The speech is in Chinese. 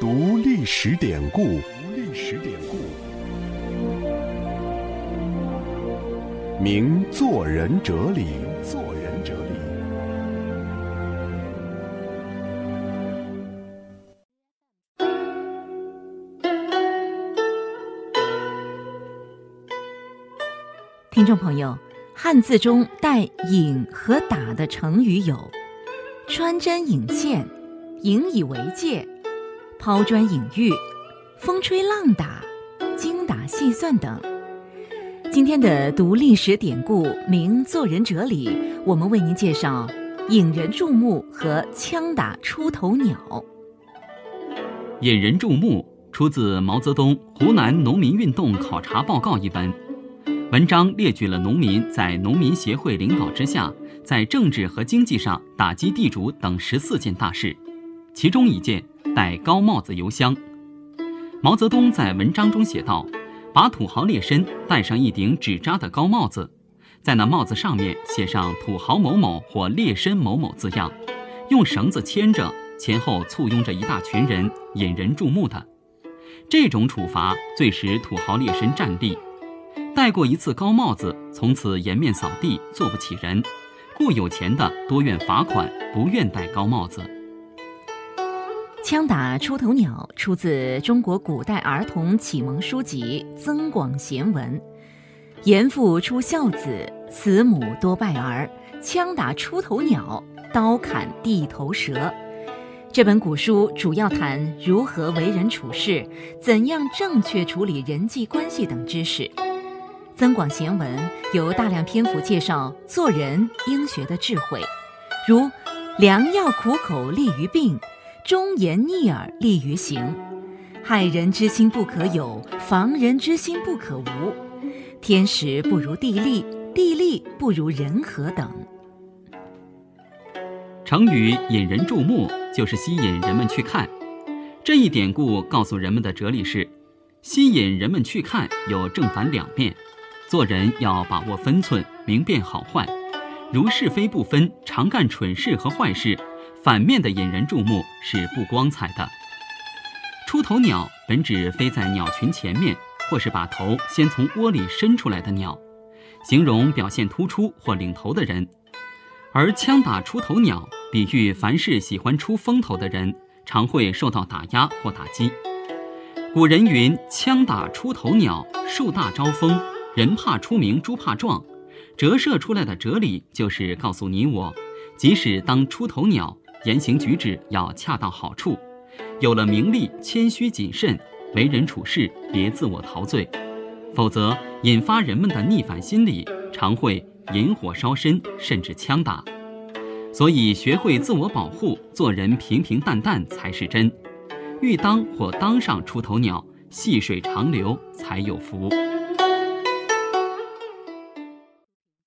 读历史典故，读历史典故，明做人哲理，做人哲理。听众朋友，汉字中带“引”和“打”的成语有“穿针引线”“引以为戒”“抛砖引玉”“风吹浪打”“精打细算”等。今天的读历史典故，明做人哲理，我们为您介绍“引人注目”和“枪打出头鸟”。引人注目出自毛泽东《湖南农民运动考察报告》一文。文章列举了农民在农民协会领导之下，在政治和经济上打击地主等十四件大事，其中一件戴高帽子游乡。毛泽东在文章中写道：“把土豪劣绅戴上一顶纸扎的高帽子，在那帽子上面写上‘土豪某某’或‘劣绅某某’字样，用绳子牵着，前后簇拥着一大群人，引人注目的。这种处罚最使土豪劣绅站立。”戴过一次高帽子，从此颜面扫地，做不起人。故有钱的多愿罚款，不愿戴高帽子。枪打出头鸟出自中国古代儿童启蒙书籍《增广贤文》。严父出孝子，慈母多败儿。枪打出头鸟，刀砍地头蛇。这本古书主要谈如何为人处事，怎样正确处理人际关系等知识。增广贤文有大量篇幅介绍做人应学的智慧，如良药苦口利于病，忠言逆耳利于行，害人之心不可有，防人之心不可无，天时不如地利，地利不如人和等。成语引人注目，就是吸引人们去看。这一典故告诉人们的哲理是：吸引人们去看有正反两面。做人要把握分寸，明辨好坏，如是非不分，常干蠢事和坏事，反面的引人注目是不光彩的。出头鸟本指飞在鸟群前面，或是把头先从窝里伸出来的鸟，形容表现突出或领头的人；而枪打出头鸟，比喻凡是喜欢出风头的人，常会受到打压或打击。古人云：“枪打出头鸟，树大招风。”人怕出名，猪怕壮，折射出来的哲理就是告诉你我，即使当出头鸟，言行举止要恰到好处，有了名利，谦虚谨慎，为人处事别自我陶醉，否则引发人们的逆反心理，常会引火烧身，甚至枪打。所以学会自我保护，做人平平淡淡才是真。欲当或当上出头鸟，细水长流才有福。